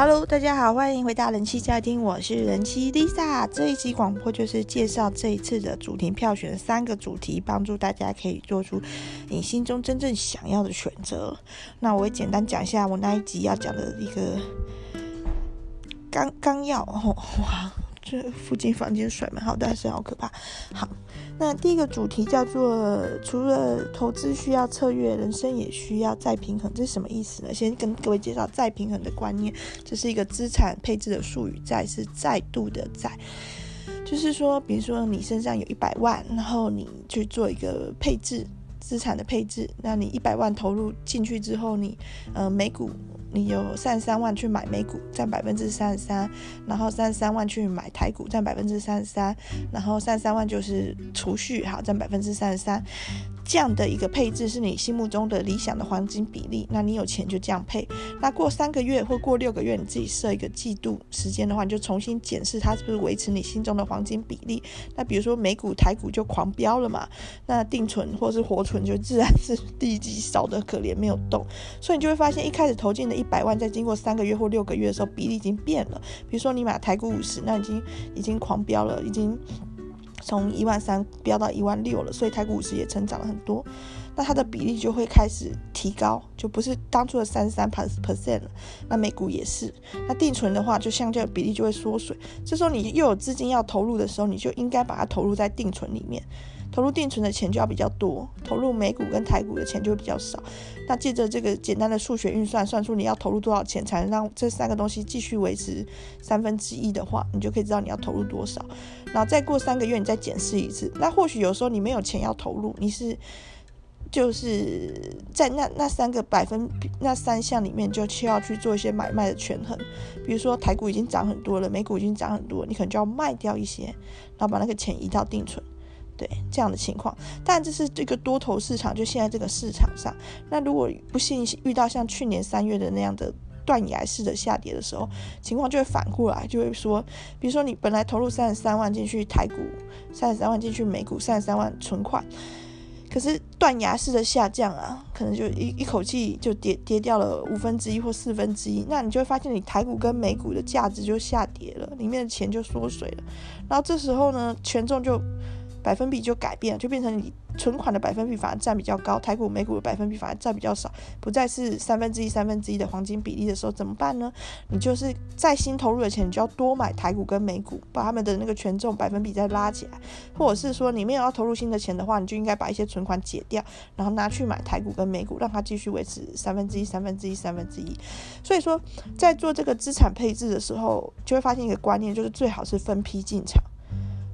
Hello，大家好，欢迎回到人气家庭，我是人气 Lisa。这一集广播就是介绍这一次的主题票选三个主题，帮助大家可以做出你心中真正想要的选择。那我也简单讲一下我那一集要讲的一个纲纲要。哦，哇，这附近房间甩门好大声，好可怕。好。那第一个主题叫做，除了投资需要策略，人生也需要再平衡。这是什么意思呢？先跟各位介绍再平衡的观念。这是一个资产配置的术语，再是再度的再，就是说，比如说你身上有一百万，然后你去做一个配置，资产的配置。那你一百万投入进去之后，你呃美股。你有三十三万去买美股，占百分之三十三，然后三十三万去买台股，占百分之三十三，然后三十三万就是储蓄，好，占百分之三十三。这样的一个配置是你心目中的理想的黄金比例，那你有钱就这样配。那过三个月或过六个月，你自己设一个季度时间的话，你就重新检视它是不是维持你心中的黄金比例。那比如说美股、台股就狂飙了嘛，那定存或是活存就自然是第几少得可怜，没有动。所以你就会发现，一开始投进的一百万，在经过三个月或六个月的时候，比例已经变了。比如说你买台股五十，那已经已经狂飙了，已经。从一万三飙到一万六了，所以台股市也成长了很多，那它的比例就会开始提高，就不是当初的三十三 percent 了。那美股也是，那定存的话，就相较比例就会缩水。这时候你又有资金要投入的时候，你就应该把它投入在定存里面。投入定存的钱就要比较多，投入美股跟台股的钱就会比较少。那借着这个简单的数学运算，算出你要投入多少钱才能让这三个东西继续维持三分之一的话，你就可以知道你要投入多少。然后再过三个月，你再检视一次。那或许有时候你没有钱要投入，你是就是在那那三个百分那三项里面，就需要去做一些买卖的权衡。比如说台股已经涨很多了，美股已经涨很多，你可能就要卖掉一些，然后把那个钱移到定存。对这样的情况，但这是这个多头市场，就现在这个市场上。那如果不幸遇到像去年三月的那样的断崖式的下跌的时候，情况就会反过来，就会说，比如说你本来投入三十三万进去台股，三十三万进去美股，三十三万存款，可是断崖式的下降啊，可能就一一口气就跌跌掉了五分之一或四分之一，那你就会发现你台股跟美股的价值就下跌了，里面的钱就缩水了，然后这时候呢，权重就。百分比就改变了，就变成你存款的百分比反而占比较高，台股、美股的百分比反而占比较少，不再是三分之一、三分之一的黄金比例的时候，怎么办呢？你就是再新投入的钱，你就要多买台股跟美股，把他们的那个权重百分比再拉起来，或者是说你没有要投入新的钱的话，你就应该把一些存款解掉，然后拿去买台股跟美股，让它继续维持三分之一、三分之一、三分之一。所以说，在做这个资产配置的时候，就会发现一个观念，就是最好是分批进场。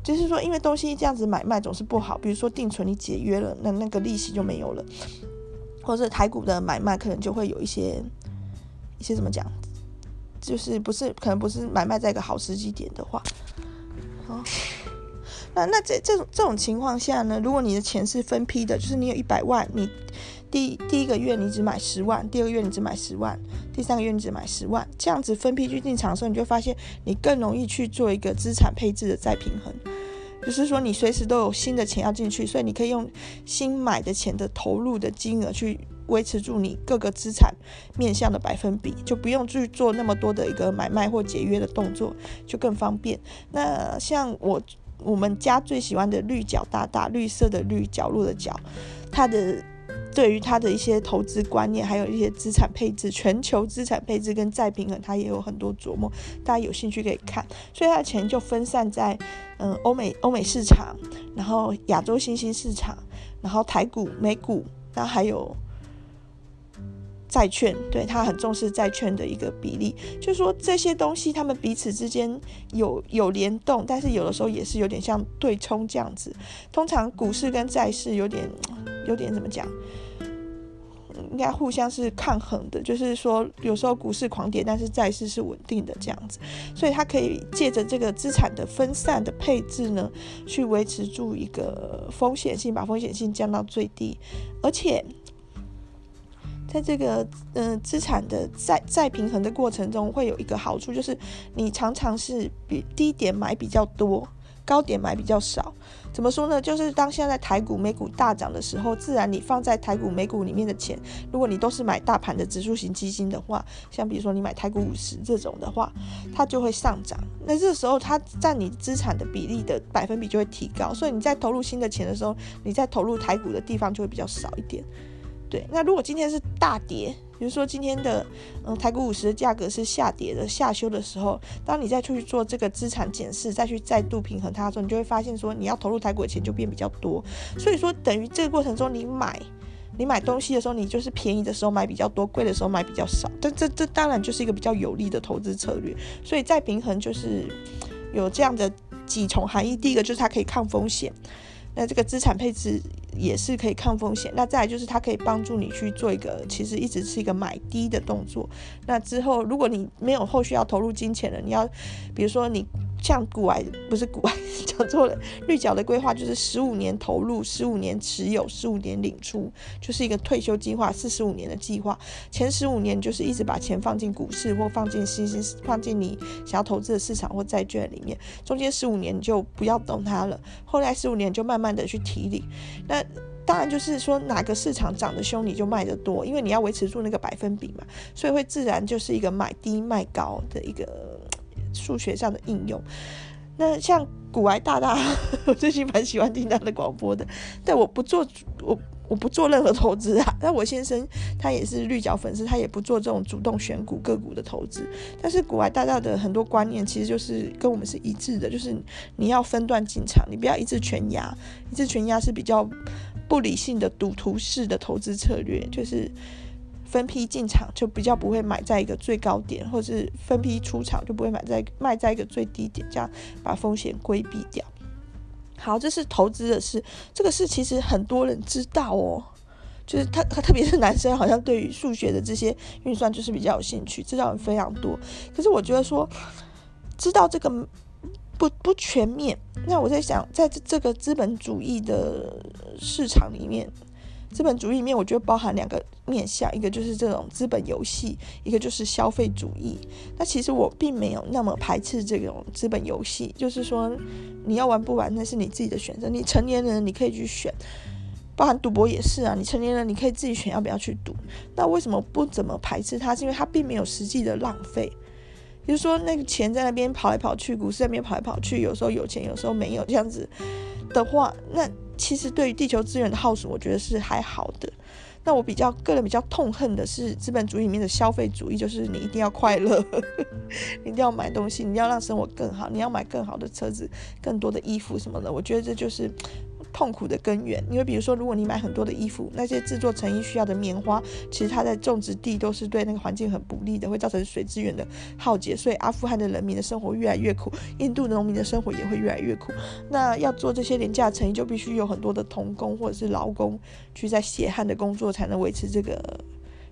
就是说，因为东西这样子买卖总是不好。比如说定存你解约了，那那个利息就没有了；或者台股的买卖可能就会有一些一些怎么讲，就是不是可能不是买卖在一个好时机点的话，好，那那这这种这种情况下呢，如果你的钱是分批的，就是你有一百万，你。第第一个月你只买十万，第二个月你只买十万，第三个月你只买十万，这样子分批去进场的时候，你就发现你更容易去做一个资产配置的再平衡，就是说你随时都有新的钱要进去，所以你可以用新买的钱的投入的金额去维持住你各个资产面向的百分比，就不用去做那么多的一个买卖或节约的动作，就更方便。那像我我们家最喜欢的绿角大大，绿色的绿，角落的角，它的。对于他的一些投资观念，还有一些资产配置、全球资产配置跟再平衡，他也有很多琢磨。大家有兴趣可以看。所以他的钱就分散在，嗯，欧美欧美市场，然后亚洲新兴市场，然后台股、美股，然后还有债券。对，他很重视债券的一个比例，就是说这些东西他们彼此之间有有联动，但是有的时候也是有点像对冲这样子。通常股市跟债市有点有点怎么讲？应该互相是抗衡的，就是说有时候股市狂跌，但是债市是稳定的这样子，所以它可以借着这个资产的分散的配置呢，去维持住一个风险性，把风险性降到最低，而且在这个嗯、资产的再再平衡的过程中，会有一个好处，就是你常常是比低点买比较多。高点买比较少。怎么说呢？就是当现在台股、美股大涨的时候，自然你放在台股、美股里面的钱，如果你都是买大盘的指数型基金的话，像比如说你买台股五十这种的话，它就会上涨。那这时候它占你资产的比例的百分比就会提高，所以你在投入新的钱的时候，你在投入台股的地方就会比较少一点。对，那如果今天是大跌，比如说今天的嗯台股五十的价格是下跌的下修的时候，当你再出去做这个资产检视，再去再度平衡它的时候，你就会发现说你要投入台股的钱就变比较多。所以说等于这个过程中你买你买东西的时候，你就是便宜的时候买比较多，贵的时候买比较少。但这这当然就是一个比较有利的投资策略。所以再平衡就是有这样的几重含义。第一个就是它可以抗风险。那这个资产配置也是可以抗风险。那再来就是它可以帮助你去做一个，其实一直是一个买低的动作。那之后如果你没有后续要投入金钱了，你要比如说你。像股癌不是股癌，讲错了。绿角的规划就是十五年投入，十五年持有，十五年领出，就是一个退休计划，四十五年的计划。前十五年就是一直把钱放进股市或放进新兴，放进你想要投资的市场或债券里面。中间十五年就不要动它了，后来十五年就慢慢的去提领。那当然就是说哪个市场涨得凶，你就卖得多，因为你要维持住那个百分比嘛，所以会自然就是一个买低卖高的一个。数学上的应用，那像古埃大大，我最近蛮喜欢听他的广播的。但我不做，我我不做任何投资啊。那我先生他也是绿角粉丝，他也不做这种主动选股个股的投资。但是古埃大大的很多观念其实就是跟我们是一致的，就是你要分段进场，你不要一次全压，一次全压是比较不理性的赌徒式的投资策略，就是。分批进场就比较不会买在一个最高点，或是分批出场就不会买在卖在一个最低点，这样把风险规避掉。好，这是投资的事，这个事其实很多人知道哦，就是他他特别是男生，好像对于数学的这些运算就是比较有兴趣，知道人非常多。可是我觉得说知道这个不不全面，那我在想，在这这个资本主义的市场里面。资本主义里面，我觉得包含两个面向，一个就是这种资本游戏，一个就是消费主义。那其实我并没有那么排斥这种资本游戏，就是说你要玩不玩那是你自己的选择。你成年人你可以去选，包含赌博也是啊，你成年人你可以自己选要不要去赌。那为什么不怎么排斥它？是因为它并没有实际的浪费。比如说那个钱在那边跑来跑去，股市在那边跑来跑去，有时候有钱，有时候没有，这样子的话，那。其实对于地球资源的耗损，我觉得是还好的。那我比较个人比较痛恨的是资本主义里面的消费主义，就是你一定要快乐，你一定要买东西，你要让生活更好，你要买更好的车子、更多的衣服什么的。我觉得这就是。痛苦的根源，因为比如说，如果你买很多的衣服，那些制作成衣需要的棉花，其实它在种植地都是对那个环境很不利的，会造成水资源的耗竭，所以阿富汗的人民的生活越来越苦，印度的农民的生活也会越来越苦。那要做这些廉价成衣，就必须有很多的童工或者是劳工去在血汗的工作，才能维持这个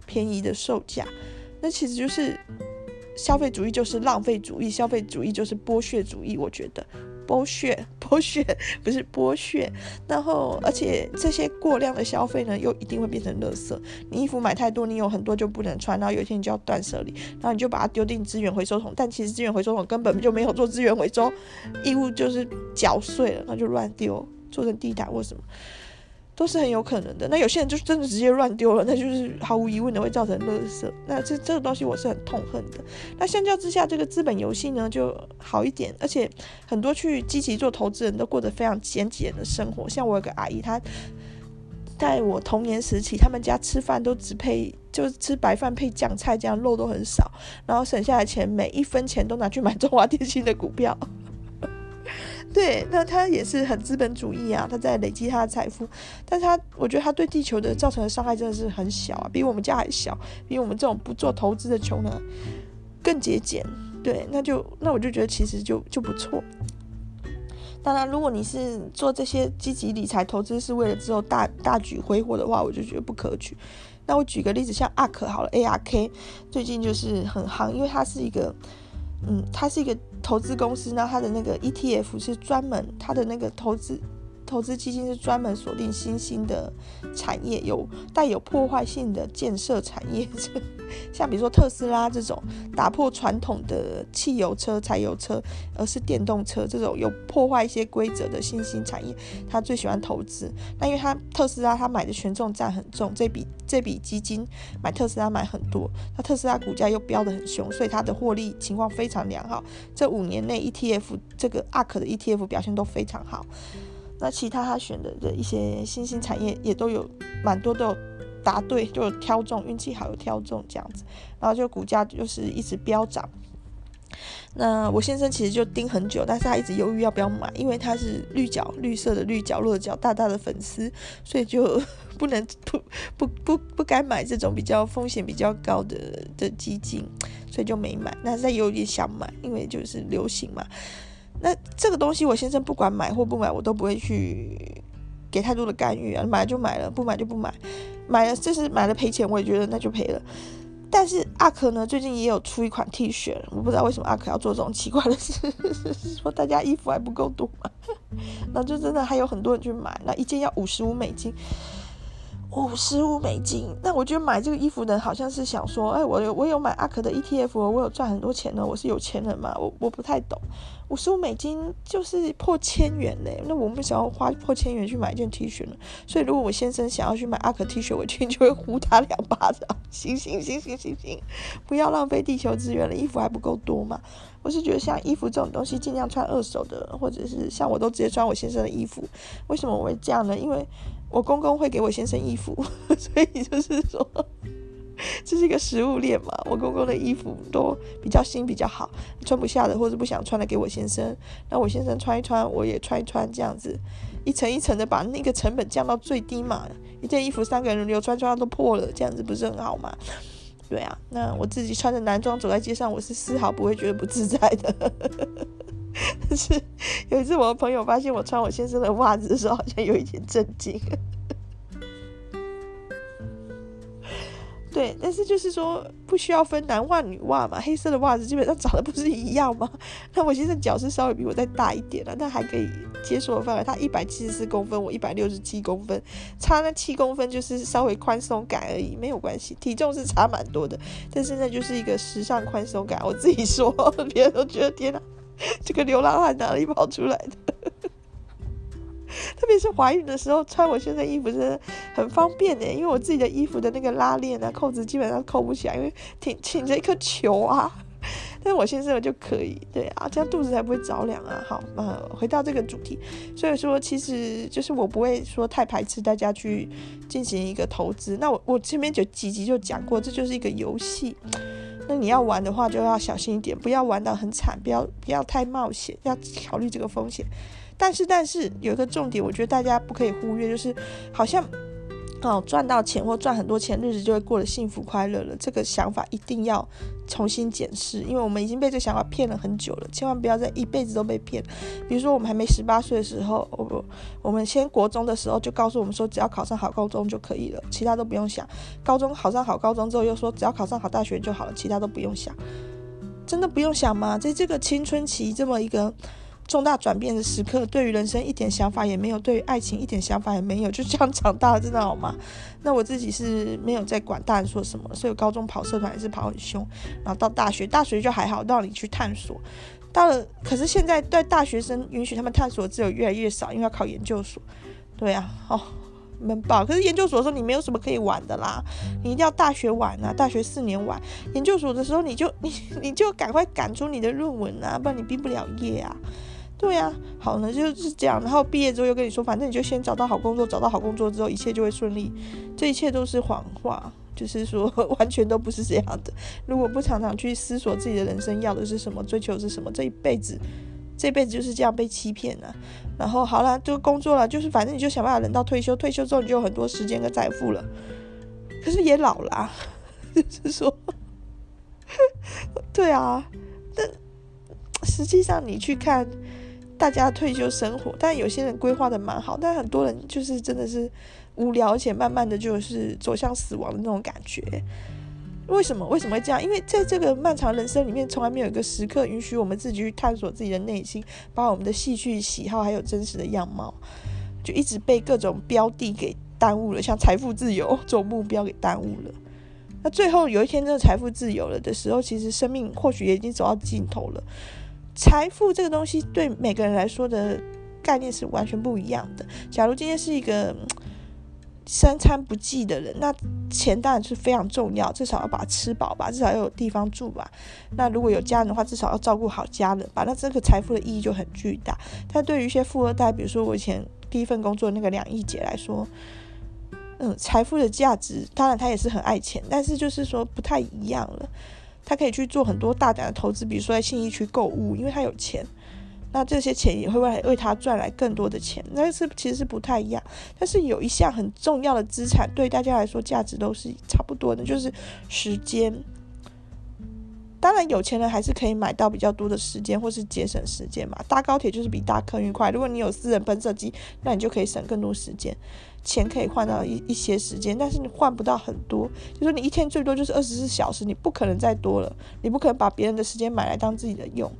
便宜的售价。那其实就是消费主义，就是浪费主义，消费主义就是剥削主义，我觉得。剥削，剥削不是剥削，然后而且这些过量的消费呢，又一定会变成垃圾。你衣服买太多，你有很多就不能穿，然后有一天你就要断舍离，然后你就把它丢进资源回收桶，但其实资源回收桶根本就没有做资源回收，衣物就是搅碎了，那就乱丢，做成地毯或什么。都是很有可能的。那有些人就是真的直接乱丢了，那就是毫无疑问的会造成垃圾。那这这个东西我是很痛恨的。那相较之下，这个资本游戏呢就好一点，而且很多去积极做投资人都过得非常节俭的生活。像我有个阿姨，她在我童年时期，他们家吃饭都只配就是吃白饭配酱菜，这样肉都很少，然后省下来钱每一分钱都拿去买中华电信的股票。对，那他也是很资本主义啊，他在累积他的财富，但是他我觉得他对地球的造成的伤害真的是很小啊，比我们家还小，比我们这种不做投资的穷人更节俭。对，那就那我就觉得其实就就不错。当然，如果你是做这些积极理财投资是为了之后大大举挥霍的话，我就觉得不可取。那我举个例子，像 ARK 好了，ARK 最近就是很夯，因为它是一个。嗯，它是一个投资公司，呢它的那个 ETF 是专门它的那个投资投资基金是专门锁定新兴的产业，有带有破坏性的建设产业，像比如说特斯拉这种打破传统的汽油车、柴油车，而是电动车这种有破坏一些规则的新兴产业，他最喜欢投资。那因为他特斯拉他买的权重占很重，这笔这笔基金买特斯拉买很多，那特斯拉股价又飙得很凶，所以它的获利情况非常良好。这五年内 ETF 这个 ARK 的 ETF 表现都非常好。那其他他选的的一些新兴产业也都有蛮多都有答对，就有挑中，运气好有挑中这样子，然后就股价就是一直飙涨。那我先生其实就盯很久，但是他一直犹豫要不要买，因为他是绿角绿色的绿角落角大大的粉丝，所以就 不能不不不不该买这种比较风险比较高的的基金，所以就没买。但是他有点想买，因为就是流行嘛。那这个东西，我先生不管买或不买，我都不会去给太多的干预啊。买就买了，不买就不买。买了就是买了赔钱，我也觉得那就赔了。但是阿可呢，最近也有出一款 T 恤，我不知道为什么阿可要做这种奇怪的事，说大家衣服还不够多嘛，那就真的还有很多人去买，那一件要五十五美金。五十五美金，那我觉得买这个衣服的人好像是想说，哎，我有我有买阿可的 ETF，我有赚很多钱呢，我是有钱人嘛，我我不太懂，五十五美金就是破千元呢，那我们想要花破千元去买一件 T 恤呢，所以如果我先生想要去买阿可 T 恤，我一定就会呼他两巴掌，行行行行行行，不要浪费地球资源了，衣服还不够多嘛。我是觉得像衣服这种东西，尽量穿二手的，或者是像我都直接穿我先生的衣服。为什么我会这样呢？因为我公公会给我先生衣服，所以就是说 这是一个食物链嘛。我公公的衣服都比较新、比较好，穿不下的或者不想穿的给我先生，那我先生穿一穿，我也穿一穿，这样子一层一层的把那个成本降到最低嘛。一件衣服三个人轮流穿，穿到都破了，这样子不是很好吗？对啊，那我自己穿着男装走在街上，我是丝毫不会觉得不自在的。但 是有一次，我的朋友发现我穿我先生的袜子的时候，好像有一点震惊。对，但是就是说不需要分男袜女袜嘛，黑色的袜子基本上长得不是一样吗？那我先生脚是稍微比我再大一点了，但还可以接受的范围。他一百七十四公分，我一百六十七公分，差那七公分就是稍微宽松感而已，没有关系。体重是差蛮多的，但是那就是一个时尚宽松感。我自己说，别人都觉得天哪，这个流浪汉哪里跑出来的？特别是怀孕的时候穿我现在衣服真的很方便的，因为我自己的衣服的那个拉链啊、扣子基本上扣不起来，因为挺挺着一颗球啊。但是我先生的就可以，对啊，这样肚子才不会着凉啊。好，那回到这个主题，所以说其实就是我不会说太排斥大家去进行一个投资。那我我前面就几集就讲过，这就是一个游戏。那你要玩的话就要小心一点，不要玩得很惨，不要不要太冒险，要考虑这个风险。但是，但是有一个重点，我觉得大家不可以忽略，就是好像哦赚到钱或赚很多钱，日子就会过得幸福快乐了。这个想法一定要重新检视，因为我们已经被这想法骗了很久了，千万不要再一辈子都被骗。比如说，我们还没十八岁的时候，我我们先国中的时候就告诉我们说，只要考上好高中就可以了，其他都不用想。高中考上好高中之后，又说只要考上好大学就好了，其他都不用想。真的不用想吗？在这个青春期这么一个。重大转变的时刻，对于人生一点想法也没有，对于爱情一点想法也没有，就这样长大了，真的好吗？那我自己是没有在管大人说什么，所以我高中跑社团也是跑很凶，然后到大学，大学就还好，让你去探索。到了，可是现在对大学生允许他们探索自由越来越少，因为要考研究所。对啊，哦，闷爆。可是研究所的时候你没有什么可以玩的啦，你一定要大学玩啊，大学四年玩。研究所的时候你就你你就赶快赶出你的论文啊，不然你毕不了业啊。对呀、好呢，就是这样。然后毕业之后又跟你说，反正你就先找到好工作，找到好工作之后一切就会顺利。这一切都是谎话，就是说 完全都不是这样的。如果不常常去思索自己的人生要的是什么，追求是什么，这一辈子，这辈子就是这样被欺骗了。然后好了，就工作了，就是反正你就想办法等到退休，退休之后你就有很多时间跟财富了。可是也老了，就是说，对啊，但实际上你去看。大家退休生活，但有些人规划的蛮好，但很多人就是真的是无聊，而且慢慢的就是走向死亡的那种感觉。为什么？为什么会这样？因为在这个漫长人生里面，从来没有一个时刻允许我们自己去探索自己的内心，把我们的兴趣、喜好还有真实的样貌。就一直被各种标的给耽误了，像财富自由这种目标给耽误了。那最后有一天，这个财富自由了的时候，其实生命或许也已经走到尽头了。财富这个东西对每个人来说的概念是完全不一样的。假如今天是一个三餐不继的人，那钱当然是非常重要，至少要把它吃饱吧，至少要有地方住吧。那如果有家人的话，至少要照顾好家人吧。那这个财富的意义就很巨大。但对于一些富二代，比如说我以前第一份工作那个两亿姐来说，嗯，财富的价值，当然她也是很爱钱，但是就是说不太一样了。他可以去做很多大胆的投资，比如说在信义区购物，因为他有钱，那这些钱也会为为他赚来更多的钱，那是其实是不太一样。但是有一项很重要的资产，对大家来说价值都是差不多的，就是时间。当然，有钱人还是可以买到比较多的时间，或是节省时间嘛。搭高铁就是比搭客运快。如果你有私人喷射机，那你就可以省更多时间。钱可以换到一一些时间，但是你换不到很多。就说你一天最多就是二十四小时，你不可能再多了。你不可能把别人的时间买来当自己的用，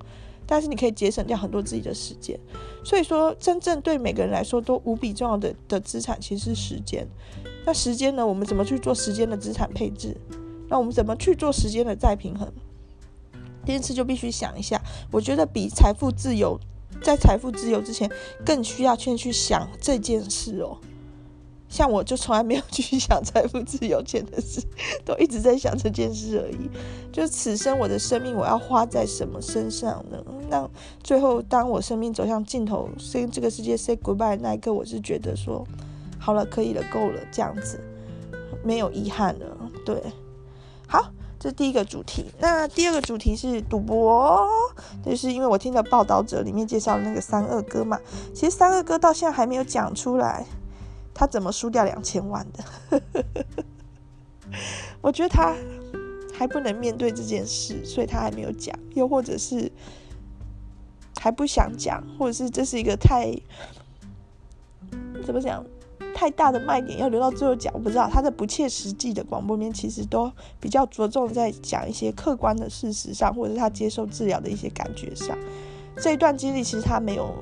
但是你可以节省掉很多自己的时间。所以说，真正对每个人来说都无比重要的的资产，其实是时间。那时间呢？我们怎么去做时间的资产配置？那我们怎么去做时间的再平衡？第一次就必须想一下，我觉得比财富自由，在财富自由之前，更需要先去想这件事哦。像我就从来没有 去想财富自由钱的事，都一直在想这件事而已。就此生我的生命，我要花在什么身上呢？那最后，当我生命走向尽头，跟这个世界 say goodbye 那一刻，我是觉得说，好了，可以了，够了，这样子，没有遗憾了。对，好。这是第一个主题，那第二个主题是赌博，就是因为我听的报道者里面介绍的那个三二哥嘛，其实三二哥到现在还没有讲出来，他怎么输掉两千万的，我觉得他还不能面对这件事，所以他还没有讲，又或者是还不想讲，或者是这是一个太怎么讲？太大的卖点要留到最后讲，我不知道他的不切实际的广播面，其实都比较着重在讲一些客观的事实上，或者是他接受治疗的一些感觉上。这一段经历其实他没有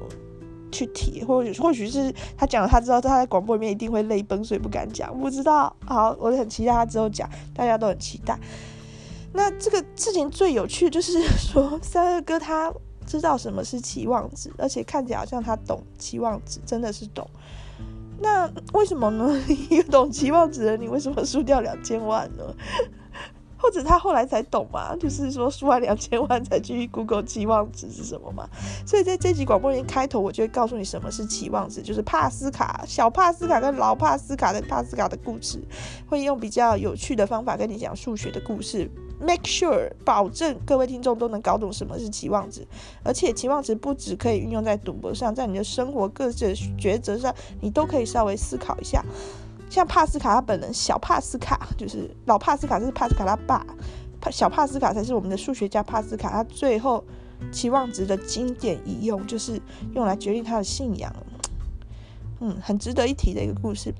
去提，或许或许是他讲了，他知道他在广播里面一定会泪崩，所以不敢讲。不知道，好，我很期待他之后讲，大家都很期待。那这个事情最有趣就是说，三二哥他知道什么是期望值，而且看起来好像他懂期望值，真的是懂。那为什么呢？你懂期望值的，你为什么输掉两千万呢？或者他后来才懂嘛？就是说输完两千万才去 Google 期望值是什么嘛？所以在这集广播里开头，我就会告诉你什么是期望值，就是帕斯卡、小帕斯卡跟老帕斯卡的帕斯卡的故事，会用比较有趣的方法跟你讲数学的故事。Make sure 保证各位听众都能搞懂什么是期望值，而且期望值不只可以运用在赌博上，在你的生活各自抉择上，你都可以稍微思考一下。像帕斯卡他本人，小帕斯卡就是老帕斯卡，是帕斯卡他爸，小帕斯卡才是我们的数学家帕斯卡。他最后期望值的经典一用，就是用来决定他的信仰。嗯，很值得一提的一个故事。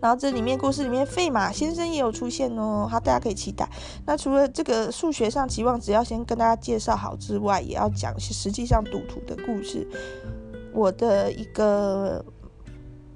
然后这里面故事里面，费马先生也有出现哦，好，大家可以期待。那除了这个数学上期望值要先跟大家介绍好之外，也要讲实际上赌徒的故事。我的一个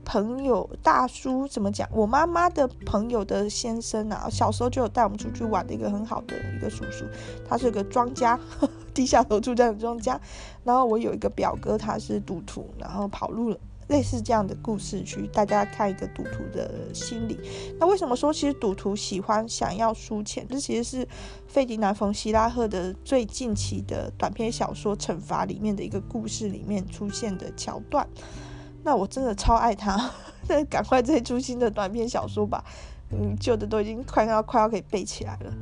朋友大叔怎么讲？我妈妈的朋友的先生啊，小时候就有带我们出去玩的一个很好的一个叔叔，他是个庄家，呵呵低下头出这样的庄家。然后我有一个表哥，他是赌徒，然后跑路了。类似这样的故事，去大家看一个赌徒的心理。那为什么说其实赌徒喜欢想要输钱？这其实是费迪南·冯·希拉赫的最近期的短篇小说《惩罚》里面的一个故事里面出现的桥段。那我真的超爱他，那赶快再出新的短篇小说吧。嗯，旧的都已经快要快要可以背起来了。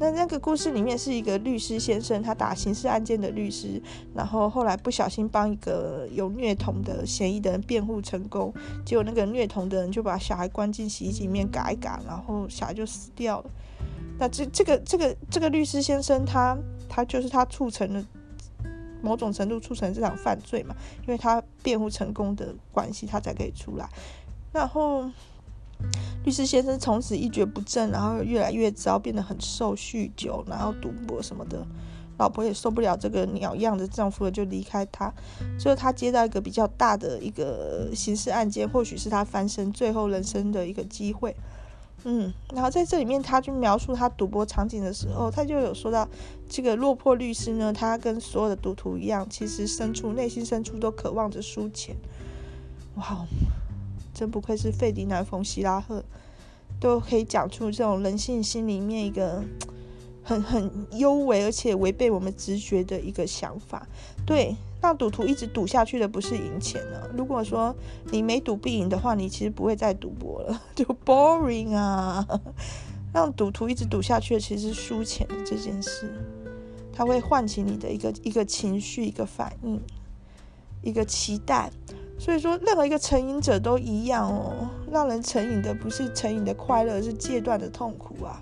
那那个故事里面是一个律师先生，他打刑事案件的律师，然后后来不小心帮一个有虐童的嫌疑的人辩护成功，结果那个虐童的人就把小孩关进洗衣机里面嘎一嘎，然后小孩就死掉了。那这这个这个这个律师先生他，他他就是他促成了某种程度促成这场犯罪嘛，因为他辩护成功的关系，他才可以出来，然后。律师先生从此一蹶不振，然后越来越糟，变得很瘦，酗酒，然后赌博什么的。老婆也受不了这个鸟样的丈夫了，就离开他。最后他接到一个比较大的一个刑事案件，或许是他翻身最后人生的一个机会。嗯，然后在这里面，他去描述他赌博场景的时候，他就有说到，这个落魄律师呢，他跟所有的赌徒一样，其实深处内心深处都渴望着输钱。哇，真不愧是费迪南·冯·希拉赫，都可以讲出这种人性心里面一个很很幽微而且违背我们直觉的一个想法。对。让赌徒一直赌下去的不是赢钱呢、如果说你没赌必赢的话，你其实不会再赌博了，就 boring 啊。让赌徒一直赌下去的其实是输钱的这件事，它会唤起你的一个一个情绪、一个反应、一个期待。所以说，任何一个成瘾者都一样哦。让人成瘾的不是成瘾的快乐，是戒断的痛苦啊。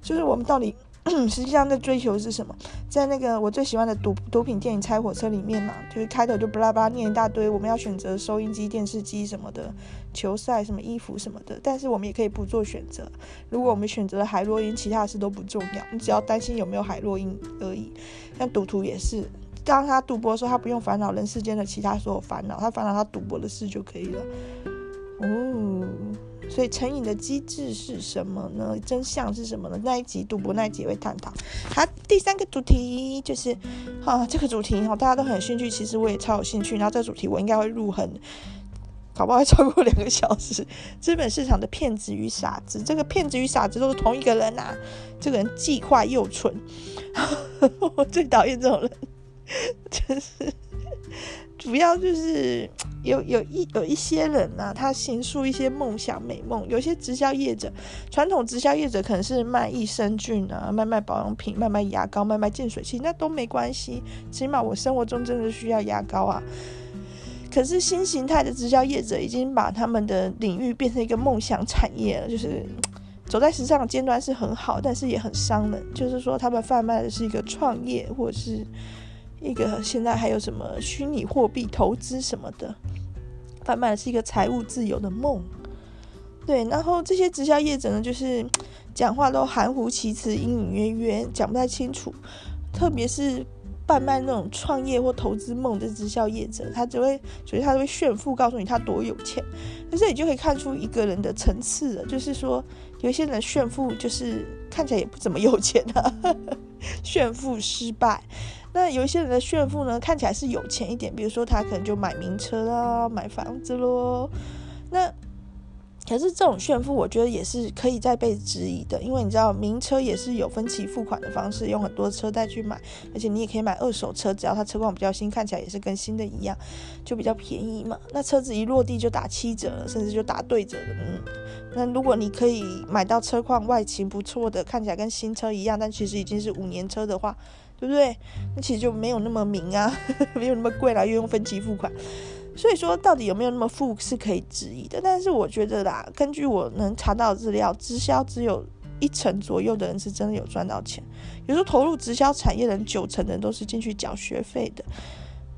就是我们到底。实际上在追求是什么？在那个我最喜欢的毒毒品电影《拆火车》里面嘛，就是开头就巴拉巴拉念一大堆，我们要选择收音机、电视机什么的，球赛什么衣服什么的。但是我们也可以不做选择。如果我们选择了海洛因，其他的事都不重要，你只要担心有没有海洛因而已。像赌徒也是，当他赌博的时候，他不用烦恼人世间的其他所有烦恼，他烦恼他赌博的事就可以了。哦。所以成瘾的机制是什么呢？真相是什么呢？那一集赌博那一集会探讨。好，第三个主题就是，啊，这个主题哈，大家都很兴趣，其实我也超有兴趣。然后这个主题我应该会入很，搞不好会超过两个小时。资本市场的骗子与傻子，这个骗子与傻子都是同一个人呐。这个人既坏又蠢，我最讨厌这种人，真是。主要就是有有一有一些人、啊，他行述一些梦想美梦。有些直销业者，传统直销业者可能是卖益生菌啊，卖卖保养品，卖卖牙膏，卖卖净水器，那都没关系。起码我生活中真的需要牙膏啊。可是新形态的直销业者已经把他们的领域变成一个梦想产业了，就是走在时尚的尖端是很好，但是也很伤人。就是说，他们贩卖的是一个创业，或者是。一个现在还有什么虚拟货币投资什么的，贩卖的是一个财务自由的梦，对。然后这些直销业者呢，就是讲话都含糊其辞、隐隐约约，讲不太清楚。特别是贩卖那种创业或投资梦的直销业者，他只会，所以他都会炫富，告诉你他多有钱。那这里就可以看出一个人的层次了，就是说有些人炫富，就是看起来也不怎么有钱啊，炫富失败。那有一些人的炫富呢，看起来是有钱一点，比如说他可能就买名车啦，买房子喽。那可是这种炫富，我觉得也是可以再被质疑的，因为你知道名车也是有分期付款的方式，用很多车贷去买，而且你也可以买二手车，只要它车况比较新，看起来也是跟新的一样，就比较便宜嘛。那车子一落地就打七折，甚至就打对折的。嗯，那如果你可以买到车况外形不错的，看起来跟新车一样，但其实已经是五年车的话。对不对？那其实就没有那么明啊，没有那么贵啦，又用分期付款，所以说到底有没有那么富是可以质疑的。但是我觉得啦，根据我能查到的资料，直销只有一成左右的人是真的有赚到钱，有时候投入直销产业的人，九成的人都是进去缴学费的。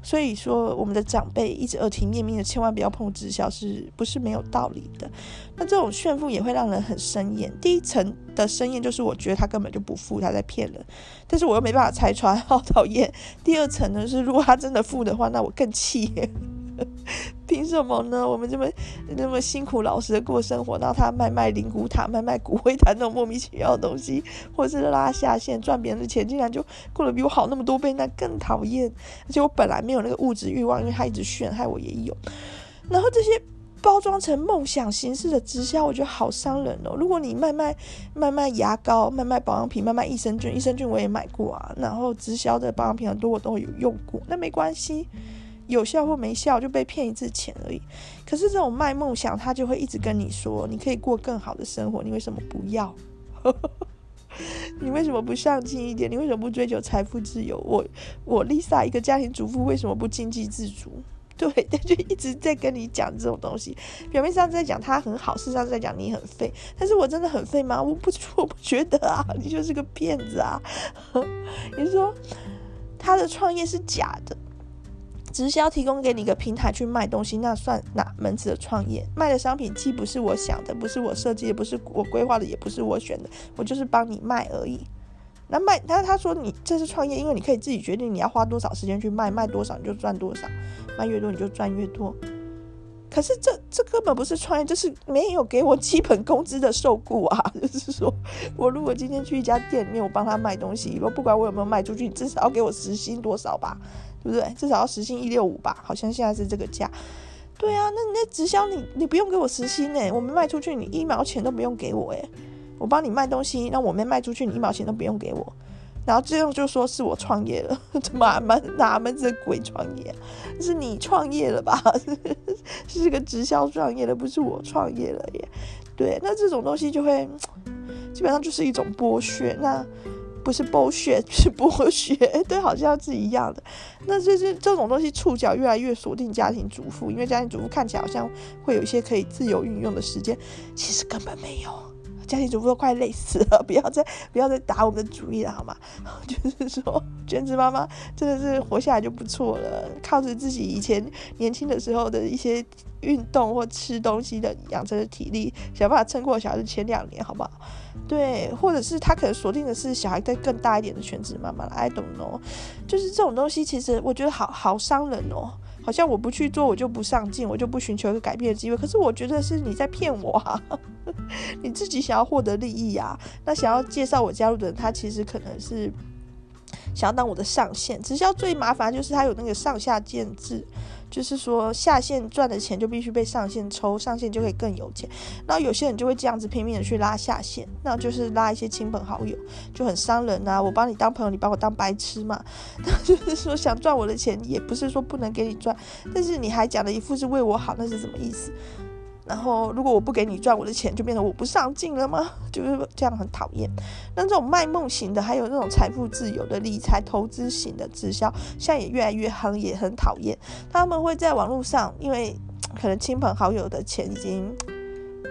所以说，我们的长辈一直耳提面命的，千万不要碰直销，是不是没有道理的？那这种炫富也会让人很生厌。第一层的生厌就是，我觉得他根本就不富，他在骗人，但是我又没办法拆穿，好讨厌。第二层呢是，如果他真的富的话，那我更气。凭什么呢？我们这么那么辛苦老实的过生活，然后他卖卖灵骨塔、卖卖骨灰坛那种莫名其妙的东西，或者是拉下线赚别人的钱，竟然就过得比我好那么多倍，那更讨厌。而且我本来没有那个物质欲望，因为他一直炫，害我也有。然后这些包装成梦想形式的直销，我觉得好伤人哦。如果你卖卖卖卖牙膏、卖卖保养品、卖卖益生菌，益生菌我也买过啊。然后直销的保养品很多我都有用过，那没关系。有效或没效就被骗一次钱而已。可是这种卖梦想，他就会一直跟你说，你可以过更好的生活，你为什么不要？你为什么不上进一点？你为什么不追求财富自由？我我 Lisa 一个家庭主妇为什么不经济自主？对，他就一直在跟你讲这种东西。表面上在讲他很好，事实上在讲你很废。但是我真的很废吗？我不，我不觉得啊，你就是个骗子啊！你说他的创业是假的。直销提供给你一个平台去卖东西，那算哪门子的创业？卖的商品既不是我想的，不是我设计的，不是我规划的，也不是我选的，我就是帮你卖而已。那卖，他他说你这是创业，因为你可以自己决定你要花多少时间去卖，卖多少你就赚多少，卖越多你就赚越多。可是这这根本不是创业，这是没有给我基本工资的受雇啊！就是说我如果今天去一家店里面，我帮他卖东西，我不管我有没有卖出去，你至少要给我时薪多少吧，对不对？至少要时薪一六五吧，好像现在是这个价。对啊，那你那直销你你不用给我时薪诶，我没卖出去，你一毛钱都不用给我诶。我帮你卖东西，那我没卖出去，你一毛钱都不用给我。然后这样就说是我创业了，怎么哪哪门子鬼创业？是你创业了吧？是 是个直销创业的，不是我创业了耶。对，那这种东西就会基本上就是一种剥削，那不是剥削，是剥削，对，好像是一样的。那就是这种东西触角越来越锁定家庭主妇，因为家庭主妇看起来好像会有一些可以自由运用的时间，其实根本没有。家庭主妇都快累死了，不要再不要再打我们的主意了，好吗？就是说，全职妈妈真的是活下来就不错了，靠着自己以前年轻的时候的一些运动或吃东西的养成的体力，想办法撑过小孩的前两年，好不好？对，或者是他可能锁定的是小孩再更大一点的全职妈妈了，I don't know。就是这种东西，其实我觉得好好伤人哦。好像我不去做，我就不上进，我就不寻求一个改变的机会。可是我觉得是你在骗我啊！你自己想要获得利益啊？那想要介绍我加入的人，他其实可能是想要当我的上线。直销最麻烦就是他有那个上下限制。就是说，下线赚的钱就必须被上线抽，上线就可以更有钱。那有些人就会这样子拼命的去拉下线，那就是拉一些亲朋好友，就很伤人啊！我帮你当朋友，你把我当白痴嘛？那就是说想赚我的钱，也不是说不能给你赚，但是你还讲的一副是为我好，那是什么意思？然后，如果我不给你赚我的钱，就变成我不上进了吗？就是这样，很讨厌。那这种卖梦型的，还有那种财富自由的理财投资型的直销，现在也越来越夯，也很讨厌。他们会在网络上，因为可能亲朋好友的钱已经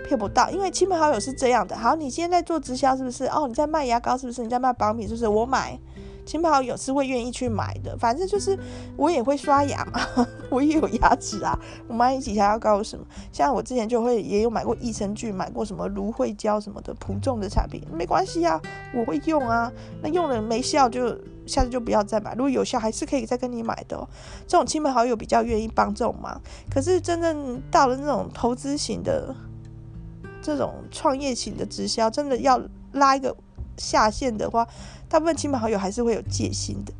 骗不到，因为亲朋好友是这样的。好，你现在做直销是不是？哦，你在卖牙膏是不是？你在卖保米是不是？我买。亲朋好友是会愿意去买的，反正就是我也会刷牙嘛，我也有牙齿啊。我买几条牙膏什么，像我之前就会也有买过益生菌，买过什么芦荟胶什么的普众的产品，没关系啊，我会用啊。那用了没效就下次就不要再买，如果有效还是可以再跟你买的哦。这种亲朋好友比较愿意帮这种忙，可是真正到了那种投资型的、这种创业型的直销，真的要拉一个下线的话。大部分亲朋好友还是会有戒心的，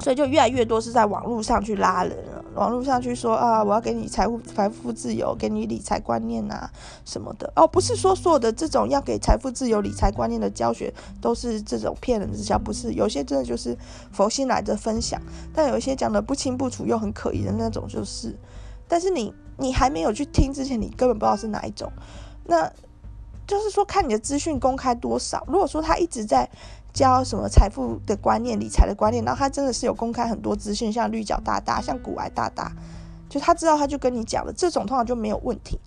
所以就越来越多是在网络上去拉人了，网络上去说啊，我要给你财富财富自由，给你理财观念啊什么的哦，不是说所有的这种要给财富自由、理财观念的教学都是这种骗人的直销，不是，有些真的就是佛心来的分享，但有一些讲的不清不楚又很可疑的那种就是，但是你你还没有去听之前，你根本不知道是哪一种，那就是说看你的资讯公开多少，如果说他一直在。教什么财富的观念、理财的观念，然后他真的是有公开很多资讯，像绿角大大、像股癌大大，就他知道他就跟你讲了，这种通常就没有问题。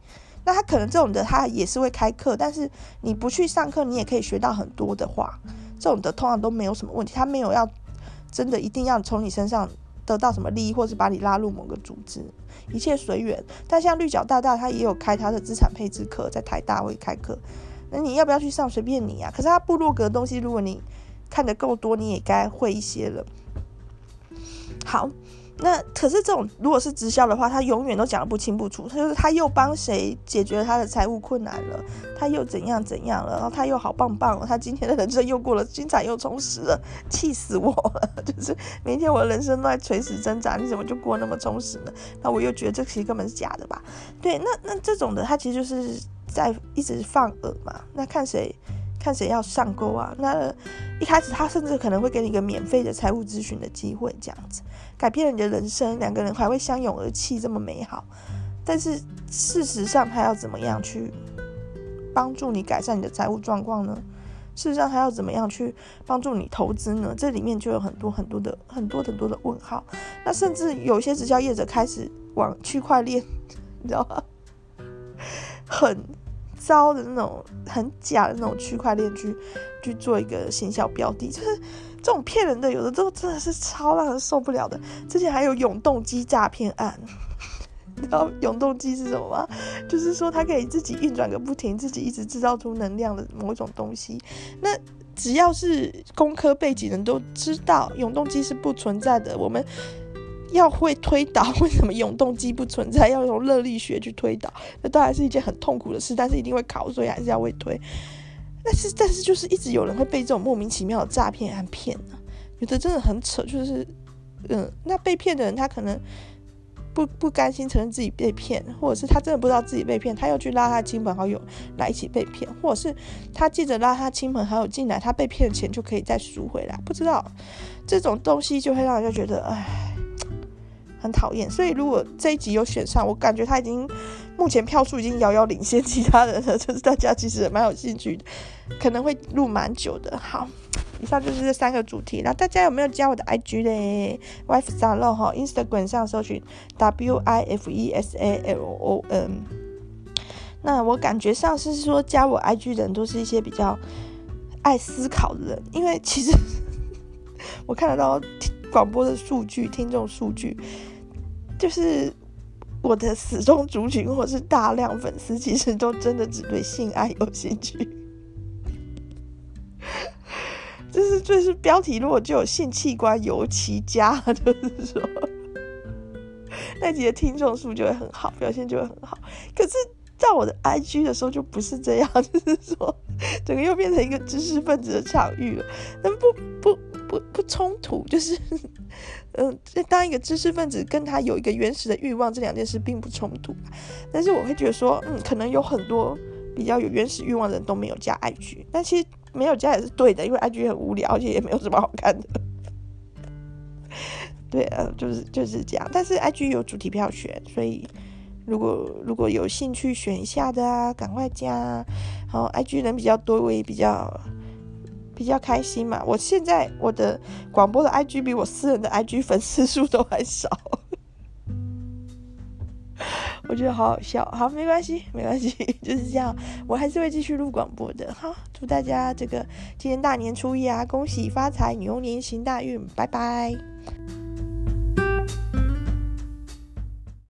那他可能这种的他也是会开课，但是你不去上课，你也可以学到很多的话，这种的通常都没有什么问题。他没有要真的一定要从你身上得到什么利益，或是把你拉入某个组织，一切随缘。但像绿角大大，他也有开他的资产配置课，在台大会开课。那你要不要去上？随便你啊。可是他部落格的东西，如果你看得够多，你也该会一些了。好，那可是这种如果是直销的话，他永远都讲得不清不楚。他就是他又帮谁解决了他的财务困难了，他又怎样怎样了，然后他又好棒棒了，他今天的人生又过了精彩又充实了，气死我了！就是每天我的人生都在垂死挣扎，你怎么就过那么充实呢？那我又觉得这其实根本是假的吧？对，那那这种的，他其实就是。在一直放饵嘛，那看谁看谁要上钩啊？那一开始他甚至可能会给你一个免费的财务咨询的机会，这样子改变了你的人生，两个人还会相拥而泣，这么美好。但是事实上，他要怎么样去帮助你改善你的财务状况呢？事实上，他要怎么样去帮助你投资呢？这里面就有很多很多的很多很多的问号。那甚至有些直销业者开始往区块链，你知道吗？很糟的那种，很假的那种区块链去去做一个行销标的，就是这种骗人的，有的都真的是超让人受不了的。之前还有永动机诈骗案，你知道永动机是什么吗？就是说它可以自己运转个不停，自己一直制造出能量的某一种东西。那只要是工科背景人都知道，永动机是不存在的。我们要会推导，为什么永动机不存在？要用热力学去推导，那当然是一件很痛苦的事，但是一定会考，所以还是要会推。但是，但是就是一直有人会被这种莫名其妙的诈骗案骗呢、啊，有的真的很扯，就是，嗯，那被骗的人他可能。不不甘心承认自己被骗，或者是他真的不知道自己被骗，他又去拉他亲朋好友来一起被骗，或者是他记着拉他亲朋好友进来，他被骗的钱就可以再赎回来。不知道这种东西就会让人家觉得哎，很讨厌。所以如果这一集有选上，我感觉他已经目前票数已经遥遥领先其他人了，就是大家其实也蛮有兴趣的，可能会录蛮久的。好。以上就是这三个主题，那大家有没有加我的 IG 嘞？Wifsalo 哈，Instagram 上搜寻 W I F E S A L O N。那我感觉上是说加我 IG 的人都是一些比较爱思考的人，因为其实 我看得到广播的数据、听众数据，就是我的死忠族群或是大量粉丝，其实都真的只对性爱有兴趣。就是就是标题，如果就有性器官尤其佳，就是说 那集的听众数就会很好，表现就会很好。可是在我的 IG 的时候就不是这样，就是说整个又变成一个知识分子的场域了。那不不不冲突，就是嗯，当一个知识分子跟他有一个原始的欲望，这两件事并不冲突。但是我会觉得说，嗯，可能有很多比较有原始欲望的人都没有加 IG，但其实。没有加也是对的，因为 IG 很无聊，而且也没有什么好看的。对啊，就是就是这样。但是 IG 有主题票选，所以如果如果有兴趣选一下的啊，赶快加。啊。然后，IG 人比较多，我也比较比较开心嘛。我现在我的广播的 IG 比我私人的 IG 粉丝数都还少。我觉得好好笑，好，没关系，没关系，就是这样，我还是会继续录广播的。哈，祝大家这个今天大年初一啊，恭喜发财，牛年行大运，拜拜。